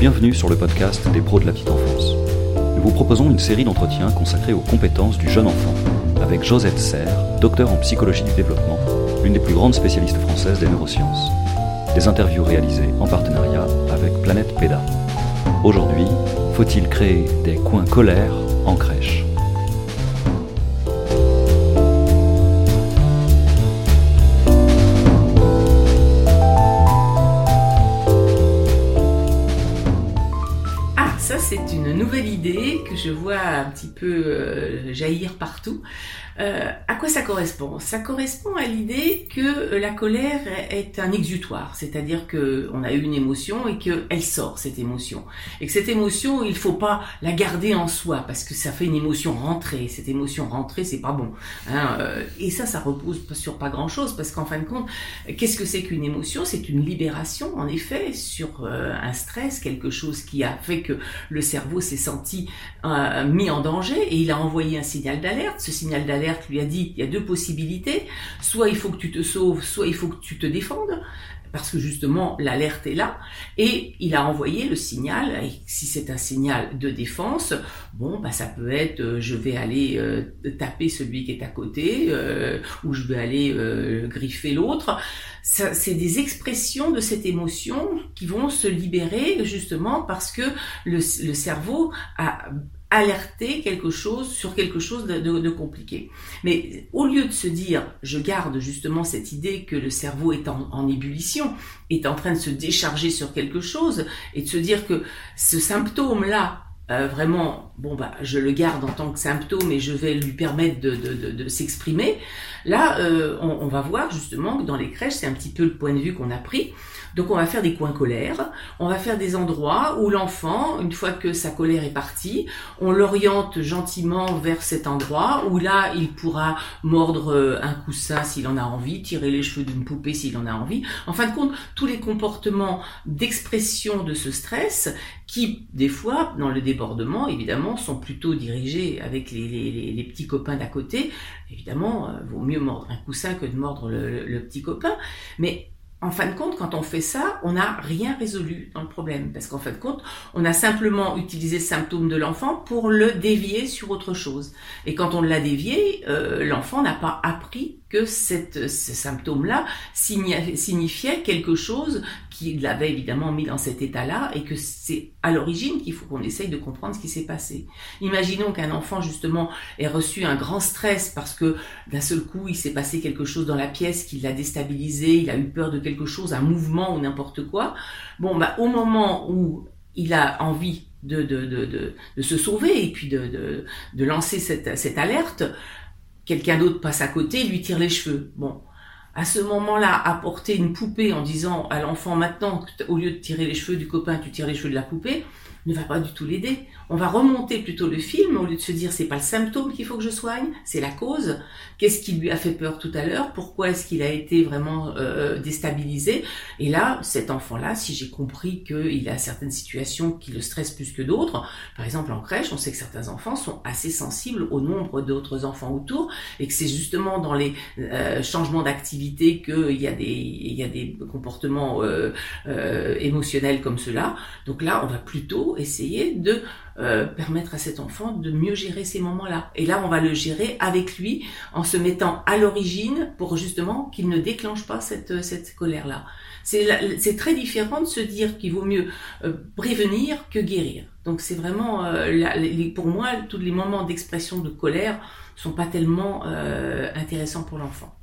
Bienvenue sur le podcast des pros de la petite enfance. Nous vous proposons une série d'entretiens consacrés aux compétences du jeune enfant avec Josette Serre, docteur en psychologie du développement, l'une des plus grandes spécialistes françaises des neurosciences. Des interviews réalisées en partenariat avec Planète PEDA. Aujourd'hui, faut-il créer des coins colères en crèche? C'est une nouvelle idée que je vois un petit peu euh, jaillir partout. Euh, à quoi ça correspond? Ça correspond à l'idée que la colère est un exutoire, c'est-à-dire que on a eu une émotion et qu'elle sort cette émotion, et que cette émotion il faut pas la garder en soi parce que ça fait une émotion rentrée. Cette émotion rentrée c'est pas bon. Hein, euh, et ça, ça repose sur pas grand-chose parce qu'en fin de compte, qu'est-ce que c'est qu'une émotion? C'est une libération en effet sur un stress, quelque chose qui a fait que le cerveau s'est senti euh, mis en danger et il a envoyé un signal d'alerte. Ce signal d'alerte lui a dit il y a deux possibilités, soit il faut que tu te sauves, soit il faut que tu te défendes parce que justement l'alerte est là. Et il a envoyé le signal et si c'est un signal de défense bon bah ça peut être euh, je vais aller euh, taper celui qui est à côté euh, ou je vais aller euh, griffer l'autre. C'est des expressions de cette émotion qui vont se libérer justement parce que le, le cerveau a alerté quelque chose sur quelque chose de, compliqué. Mais au lieu de se dire, je garde justement cette idée que le cerveau est en, en, ébullition, est en train de se décharger sur quelque chose, et de se dire que ce symptôme-là, euh, vraiment, bon bah, je le garde en tant que symptôme et je vais lui permettre de, de, de, de s'exprimer. Là, euh, on, on, va voir justement que dans les crèches, c'est un petit peu le point de vue qu'on a pris. Donc on va faire des coins colères, on va faire des endroits où l'enfant, une fois que sa colère est partie, on l'oriente gentiment vers cet endroit où là il pourra mordre euh, un coussin s'il en a envie, tirer les cheveux d'une poupée s'il en a envie. En fin de compte, tous les comportements d'expression de ce stress qui, des fois, dans le débordement, évidemment, sont plutôt dirigés avec les, petits copains d'à côté. Évidemment, euh, vaut mieux mordre un coussin que de mordre le petit copain. Mais en fin de compte, quand on fait ça, on n'a rien résolu dans le problème. Parce qu'en fin de compte, on a simplement utilisé le symptôme de l'enfant pour le dévier sur autre chose. Et quand on l'a dévié, euh, l'enfant n'a pas appris que cette, ce symptôme-là signifiait quelque chose qui l'avait évidemment mis dans cet état-là et que c'est à l'origine qu'il faut qu'on essaye de comprendre ce qui s'est passé. Imaginons qu'un enfant justement ait reçu un grand stress parce que d'un seul coup il s'est passé quelque chose dans la pièce qui l'a déstabilisé, il a eu peur de quelque chose, un mouvement ou n'importe quoi. Bon, bah au moment où il a envie de, de, de, se sauver et puis de, lancer cette, cette alerte, quelqu'un d'autre passe à côté, lui tire les cheveux. Bon, à ce moment-là, apporter une poupée en disant à l'enfant maintenant, au lieu de tirer les cheveux du copain, tu tires les cheveux de la poupée, ne va pas du tout l'aider. On va remonter plutôt le film au lieu de se dire c'est pas le symptôme qu'il faut que je soigne, c'est la cause. Qu'est-ce qui lui a fait peur tout à l'heure? Pourquoi est-ce qu'il a été vraiment euh, déstabilisé? Et là, cet enfant-là, si j'ai compris qu'il a certaines situations qui le stressent plus que d'autres, par exemple en crèche, on sait que certains enfants sont assez sensibles au nombre d'autres enfants autour et que c'est justement dans les euh, changements d'activité qu'il y a des comportements euh, euh émotionnels comme cela. Donc là, on va plutôt essayer de euh, permettre à cet enfant de mieux gérer ces moments-là. Et là, on va le gérer avec lui en se mettant à l'origine pour justement qu'il ne déclenche pas cette, colère-là. C'est très différent de se dire qu'il vaut mieux prévenir que guérir. Donc c'est vraiment, pour moi, tous les moments d'expression de colère sont pas tellement intéressants pour l'enfant.